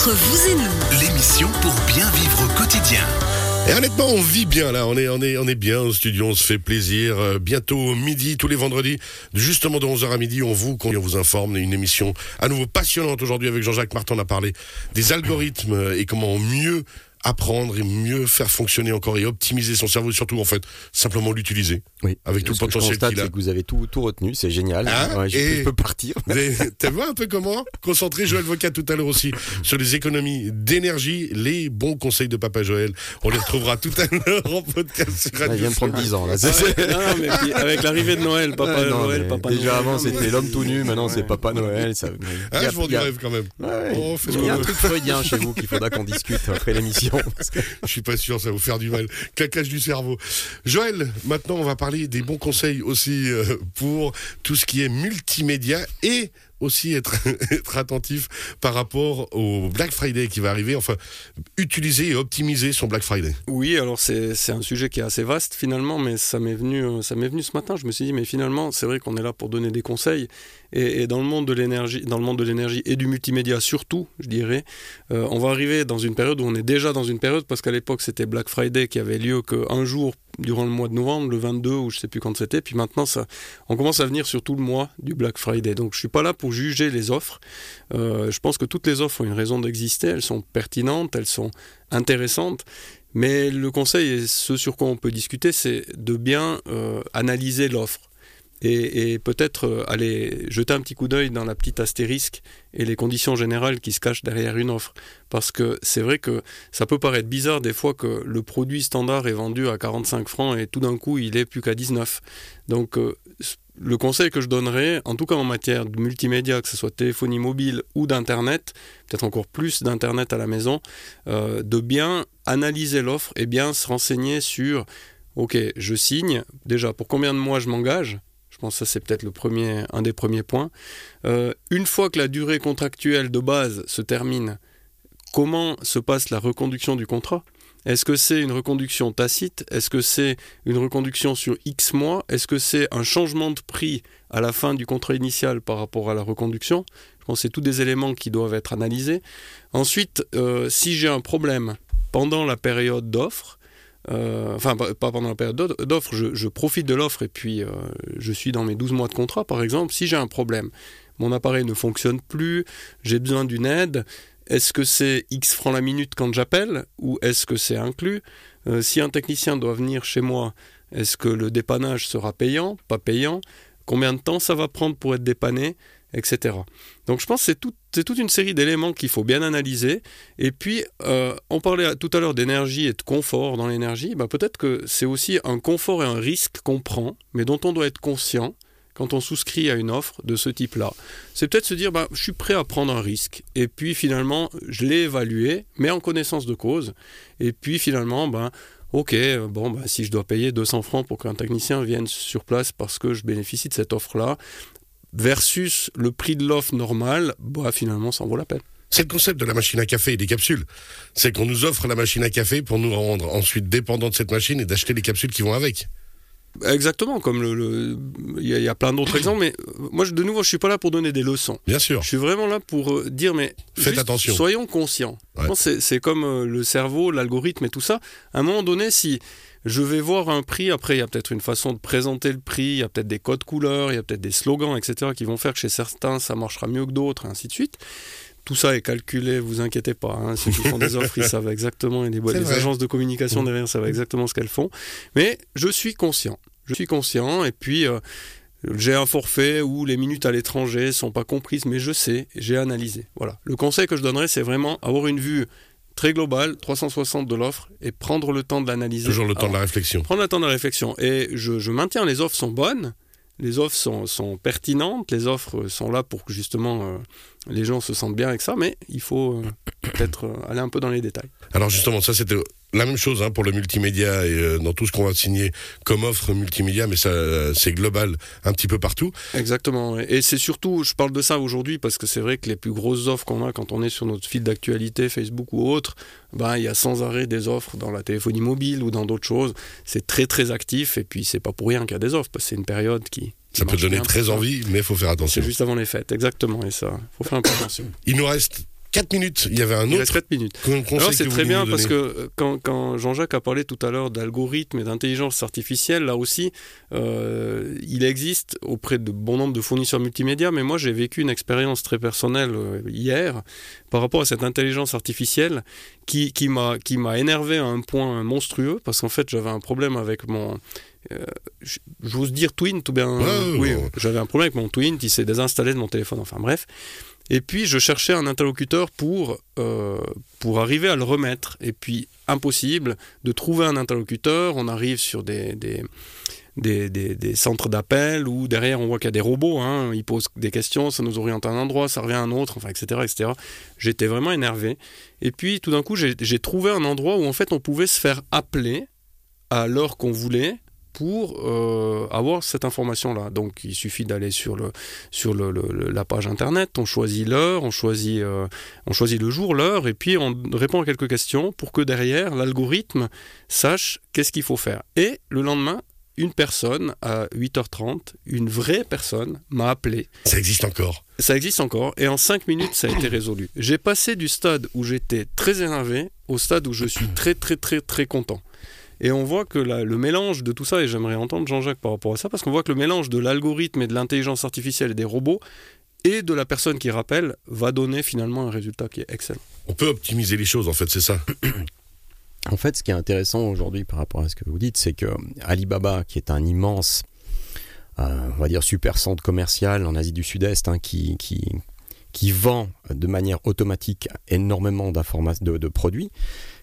Entre vous et nous, L'émission pour bien vivre au quotidien. Et honnêtement, on vit bien là, on est, on est, on est bien au studio, on se fait plaisir. Euh, bientôt midi, tous les vendredis, justement de 11h à midi, on vous, on vous informe. Une émission à nouveau passionnante aujourd'hui avec Jean-Jacques Martin. On a parlé des algorithmes et comment mieux apprendre et mieux faire fonctionner encore et optimiser son cerveau, et surtout en fait simplement l'utiliser. Oui. Avec tout le potentiel qu'il a. c'est que vous avez tout, tout retenu, c'est génial. Hein Ouais, je, Et- peux, je peux partir. Mais T'as vu un peu comment Concentré Joël Vocat tout à l'heure aussi sur les économies d'énergie, les bons conseils de Papa Joël. On les retrouvera tout à l'heure en podcast sur Radio il vient de prendre 10 ans. Là. Ouais, c'est- non, mais puis avec l'arrivée de Noël, Papa Ouais, non, Noël, Papa Déjà Noël. avant, c'était l'homme tout nu, maintenant c'est Papa Noël. Ça... Ah, je a- rêve quand même. Ouais, Oh, il y a un truc freudien chez vous qu'il faudra qu'on discute après l'émission. Parce que- Je suis pas sûr, ça va vous faire du mal. Claquage du cerveau. Joël, maintenant on va parler des bons conseils aussi euh, pour tout ce qui est multimédia et aussi être, attentif par rapport au Black Friday qui va arriver. Enfin, utiliser et optimiser son Black Friday. Oui, alors c'est un sujet qui est assez vaste finalement, mais ça m'est venu, euh, venu ce matin. Je me suis dit, mais finalement, c'est vrai qu'on est là pour donner des conseils. Et, dans le monde de l'énergie, dans le monde de l'énergie et du multimédia surtout, je dirais, euh, on va arriver dans une période où on est déjà dans une période parce qu'à l'époque c'était Black Friday qui avait lieu qu'un jour durant le mois de novembre, le 22 ou je sais plus quand c'était. Puis maintenant, ça, on commence à venir sur tout le mois du Black Friday. Donc je suis pas là pour juger les offres. Euh, je pense que toutes les offres ont une raison d'exister. Elles sont pertinentes, elles sont intéressantes. Mais le conseil et ce sur quoi on peut discuter, c'est de bien euh, analyser l'offre et, peut-être euh, aller jeter un petit coup d'œil dans la petite astérisque et les conditions générales qui se cachent derrière une offre. Parce que c'est vrai que ça peut paraître bizarre des fois que le produit standard est vendu à 45 francs et tout d'un coup il est plus qu'à 19. Donc euh, le conseil que je donnerais, en tout cas en matière de multimédia, que ce soit téléphonie mobile ou d'Internet, peut-être encore plus d'Internet à la maison, euh, de bien analyser l'offre et bien se renseigner sur, ok, je signe, déjà pour combien de mois je m'engage? Pense ça c'est peut-être un des premiers points. Euh, une fois que la durée contractuelle de base se termine, comment se passe la reconduction du contrat? Est-ce que c'est une reconduction tacite? Est-ce que c'est une reconduction sur X mois? Est-ce que c'est un changement de prix à la fin du contrat initial par rapport à la reconduction? Je pense que c'est tous des éléments qui doivent être analysés. Ensuite, euh, si j'ai un problème pendant la période d'offre, euh, enfin pas pendant la période d'o- d'offre, je, je profite de l'offre et puis euh, je suis dans mes 12 mois de contrat par exemple, si j'ai un problème, mon appareil ne fonctionne plus, j'ai besoin d'une aide, est-ce que c'est X francs la minute quand j'appelle ou est-ce que c'est inclus? Euh, Si un technicien doit venir chez moi, est-ce que le dépannage sera payant, pas payant? Combien de temps ça va prendre pour être dépanné? Etc. Donc je pense que c'est tout- toute une série d'éléments qu'il faut bien analyser. Et puis, euh, on parlait tout à l'heure d'énergie et de confort dans l'énergie. Bah, Peut-être que c'est aussi un confort et un risque qu'on prend, mais dont on doit être conscient quand on souscrit à une offre de ce type-là. C'est peut-être se dire, bah, je suis prêt à prendre un risque. Et puis finalement, je l'ai évalué, mais en connaissance de cause. Et puis finalement, ben, ok, bon, bah, si je dois payer 200 francs pour qu'un technicien vienne sur place parce que je bénéficie de cette offre-là, versus le prix de l'offre normale, bah, finalement, ça en vaut la peine. C'est le concept de la machine à café et des capsules. C'est qu'on nous offre la machine à café pour nous rendre ensuite dépendants de cette machine et d'acheter les capsules qui vont avec. Exactement, comme le, il y, a- il y a plein d'autres exemples, mais euh, moi, je- de nouveau, je suis pas là pour donner des leçons. Bien sûr. Je suis vraiment là pour euh, dire, mais Faites juste attention. Soyons conscients. Ouais. c'est comme euh, le cerveau, l'algorithme et tout ça. À un moment donné, si je vais voir un prix, après, il y a peut-être une façon de présenter le prix, il y a peut-être des codes couleurs, il y a peut-être des slogans, etc., qui vont faire que chez certains, ça marchera mieux que d'autres, et ainsi de suite. Tout ça est calculé, vous inquiétez pas. hein. Ceux qui font des offres, ils savent exactement, et les, agences de communication Mm. derrière savent exactement ce qu'elles font. Mais je suis conscient. Je suis conscient, et puis euh, j'ai un forfait où les minutes à l'étranger sont pas comprises, mais je sais, j'ai analysé. Voilà. Le conseil que je donnerais, c'est vraiment avoir une vue très globale, 360 de l'offre, et prendre le temps de l'analyser. Toujours le temps de la réflexion. Prendre le temps de la réflexion. Et je, je maintiens, les offres sont bonnes, les offres sont, sont pertinentes, les offres sont là pour que justement euh, les gens se sentent bien avec ça, mais il faut euh, peut-être euh, aller un peu dans les détails. Alors justement, ça c'était la même chose hein, pour le multimédia et euh, dans tout ce qu'on va signer comme offre multimédia, mais ça c'est global un petit peu partout. Exactement. Et c'est surtout, je parle de ça aujourd'hui parce que c'est vrai que les plus grosses offres qu'on a quand on est sur notre fil d'actualité, Facebook ou autre, ben, il y a sans arrêt des offres dans la téléphonie mobile ou dans d'autres choses. C'est très très actif et puis c'est pas pour rien qu'il y a des offres parce que c'est une période qui. Ça peut donner très envie, mais il faut faire attention. C'est juste avant les fêtes, exactement. Et ça, faut faire un peu attention. Il nous reste 4 minutes. Il y avait un Il autre reste 4 minutes. Alors c'est très bien parce que euh, quand, quand Jean-Jacques a parlé tout à l'heure d'algorithmes et d'intelligence artificielle, là aussi, euh, il existe auprès de bon nombre de fournisseurs multimédia, mais moi j'ai vécu une expérience très personnelle euh, hier par rapport à cette intelligence artificielle qui, qui m'a énervé à un point monstrueux parce qu'en fait j'avais un problème avec mon euh, j'ose dire Twin tout bien Ouais, ouais, oui ouais. j'avais un problème avec mon Twin qui s'est désinstallé de mon téléphone enfin bref et puis je cherchais un interlocuteur pour, euh, pour arriver à le remettre. Et puis impossible de trouver un interlocuteur. On arrive sur des, des, des, des- centres d'appel où derrière on voit qu'il y a des robots. hein. Ils posent des questions, ça nous oriente à un endroit, ça revient à un autre, enfin, etc. etc. J'étais vraiment énervé. Et puis tout d'un coup j'ai trouvé un endroit où en fait on pouvait se faire appeler à l'heure qu'on voulait pour euh, avoir cette information-là. Donc il suffit d'aller sur, le, sur le, le- le- la page internet, on choisit l'heure, on, choisit, euh, on choisit le jour, l'heure, et puis on répond à quelques questions pour que derrière, l'algorithme sache qu'est-ce qu'il faut faire. Et le lendemain, une personne à 8h30, une vraie personne, m'a appelé Ça existe encore. ça existe encore et en 5 minutes ça a été résolu. J'ai passé du stade où j'étais très énervé au stade où je suis très très très très content. Et on voit que la- le mélange de tout ça, et j'aimerais entendre Jean-Jacques par rapport à ça, parce qu'on voit que le mélange de l'algorithme et de l'intelligence artificielle et des robots et de la personne qui rappelle va donner finalement un résultat qui est excellent. On peut optimiser les choses, en fait, c'est ça. En fait, ce qui est intéressant aujourd'hui par rapport à ce que vous dites, c'est que Alibaba, qui est un immense, euh, on va dire, super centre commercial en Asie du Sud-Est, hein, qui, qui, qui vend de manière automatique énormément de, de produits,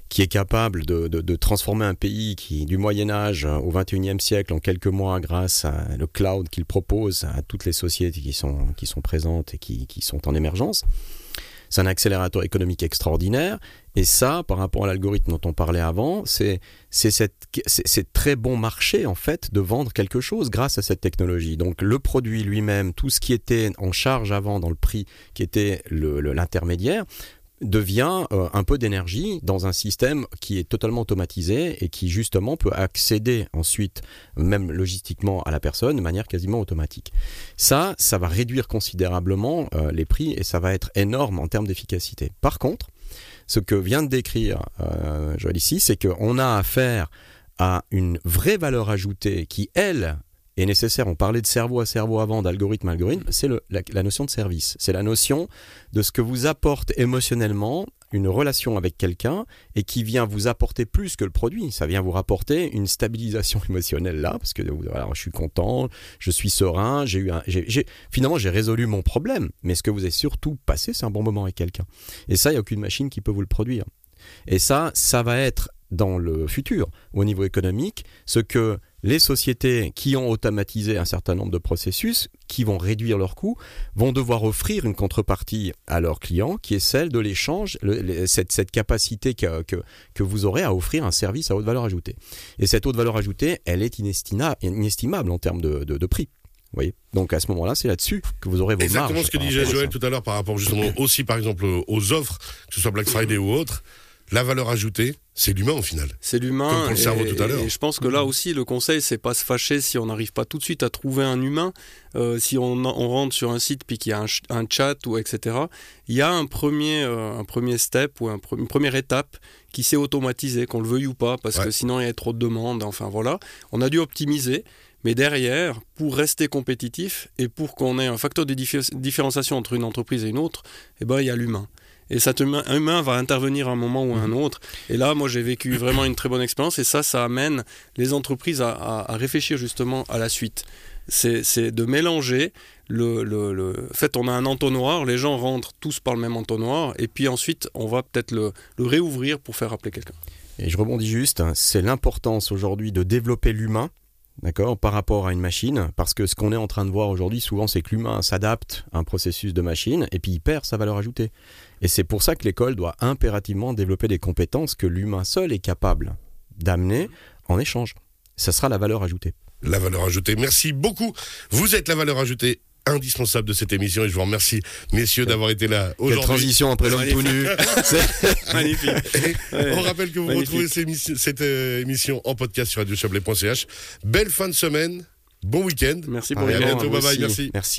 qui est capable de, transformer un pays qui, du Moyen Âge au XXIe siècle en quelques mois grâce à le cloud qu'il propose à toutes les sociétés qui sont, qui sont présentes et qui, qui sont en émergence. C'est un accélérateur économique extraordinaire. Et ça, par rapport à l'algorithme dont on parlait avant, c'est c'est très bon marché en fait de vendre quelque chose grâce à cette technologie. Donc le produit lui-même, tout ce qui était en charge avant dans le prix, qui était l'intermédiaire, devient euh, un peu d'énergie dans un système qui est totalement automatisé et qui justement peut accéder ensuite, même logistiquement, à la personne de manière quasiment automatique. Ça, ça va réduire considérablement euh, les prix et ça va être énorme en termes d'efficacité. Par contre, ce que vient de décrire euh, Joël ici, c'est qu'on a affaire à une vraie valeur ajoutée qui, elle, est nécessaire. On parlait de cerveau à cerveau avant, d'algorithme à algorithme. C'est la, notion de service. C'est la notion de ce que vous apporte émotionnellement une relation avec quelqu'un et qui vient vous apporter plus que le produit. Ça vient vous rapporter une stabilisation émotionnelle là, parce que voilà, je suis content, je suis serein, j'ai eu finalement j'ai résolu mon problème. Mais ce que vous avez surtout passé, c'est un bon moment avec quelqu'un. Et ça, il n'y a aucune machine qui peut vous le produire. Et ça, ça va être dans le futur, au niveau économique, ce que les sociétés qui ont automatisé un certain nombre de processus, qui vont réduire leurs coûts, vont devoir offrir une contrepartie à leurs clients, qui est celle de l'échange, cette, cette capacité que, que, que vous aurez à offrir un service à haute valeur ajoutée. Et cette haute valeur ajoutée, elle est inestima- inestimable en termes de, de, de prix. Vous voyez? Donc à ce moment-là, c'est là-dessus que vous aurez vos Exactement marges ce que disait Joël tout à l'heure par rapport justement aussi, par exemple, aux offres, que ce soit Black Friday ou autre. La valeur ajoutée, c'est l'humain au final. C'est l'humain. Comme pour le et- cerveau tout à l'heure. Et je pense que là aussi, le conseil, c'est pas se fâcher si on n'arrive pas tout de suite à trouver un humain. Euh, si on, on rentre sur un site puis qu'il y a un, ch- un chat ou etc. Il y a un premier, euh, un premier step ou un pre- une première étape qui s'est automatisée, qu'on le veuille ou pas, parce Ouais. que sinon il y a trop de demandes. Enfin voilà, on a dû optimiser. Mais derrière, pour rester compétitif et pour qu'on ait un facteur de diffé- différenciation entre une entreprise et une autre, eh ben, il y a l'humain. Et cet humain, humain va intervenir à un moment ou à un autre. Et là, moi, j'ai vécu vraiment une très bonne expérience. Et ça, ça amène les entreprises à, à- à réfléchir justement à la suite. C'est de mélanger le, le, le- En fait, on a un entonnoir, les gens rentrent tous par le même entonnoir, et puis ensuite, on va peut-être le, le réouvrir pour faire appeler quelqu'un. Et je rebondis juste, hein, c'est l'importance aujourd'hui de développer l'humain, d'accord, par rapport à une machine, parce que ce qu'on est en train de voir aujourd'hui, souvent, c'est que l'humain s'adapte à un processus de machine et puis il perd sa valeur ajoutée. Et c'est pour ça que l'école doit impérativement développer des compétences que l'humain seul est capable d'amener en échange. Ça sera la valeur ajoutée. La valeur ajoutée. Merci beaucoup. Vous êtes la valeur ajoutée indispensable de cette émission et je vous remercie, messieurs, d'avoir été là Quelle aujourd'hui. transition après l'homme tout nu C'est- Magnifique. Ouais. On rappelle que vous Magnifique. retrouvez cette émission, cette, euh, émission en podcast sur radiochablais.ch. Belle fin de semaine, bon week-end. Merci pour Et à bientôt, bye bye, merci. Merci.